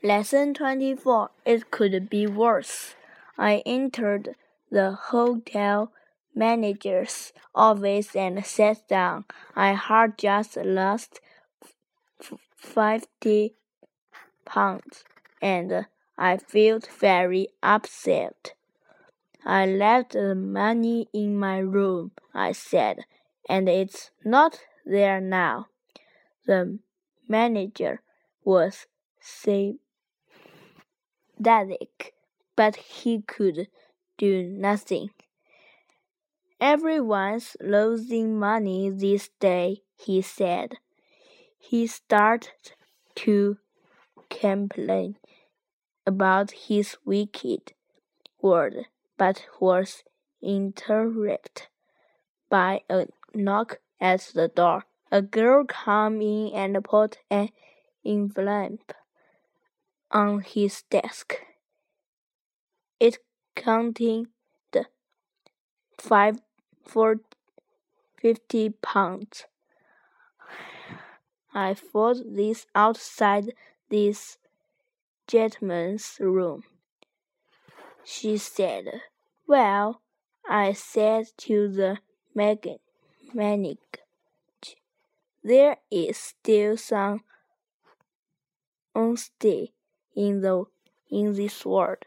Lesson 24 It could be worse. I entered the hotel manager's office and sat down. I had just lost fifty pounds and I felt very upset. I left the money in my room, I said, and it's not there now. The manager was saying pathetic, but he could do nothing. Everyone's losing money this day, he said. He started to complain about his wicked word, but was interrupted by a knock at the door. A girl came in and put an envelope on his desk. It contained five for fifty pounds. I found this outside this gentleman's room. She said, Well, I said to the mechanic, there is still some on honesty in the in this world.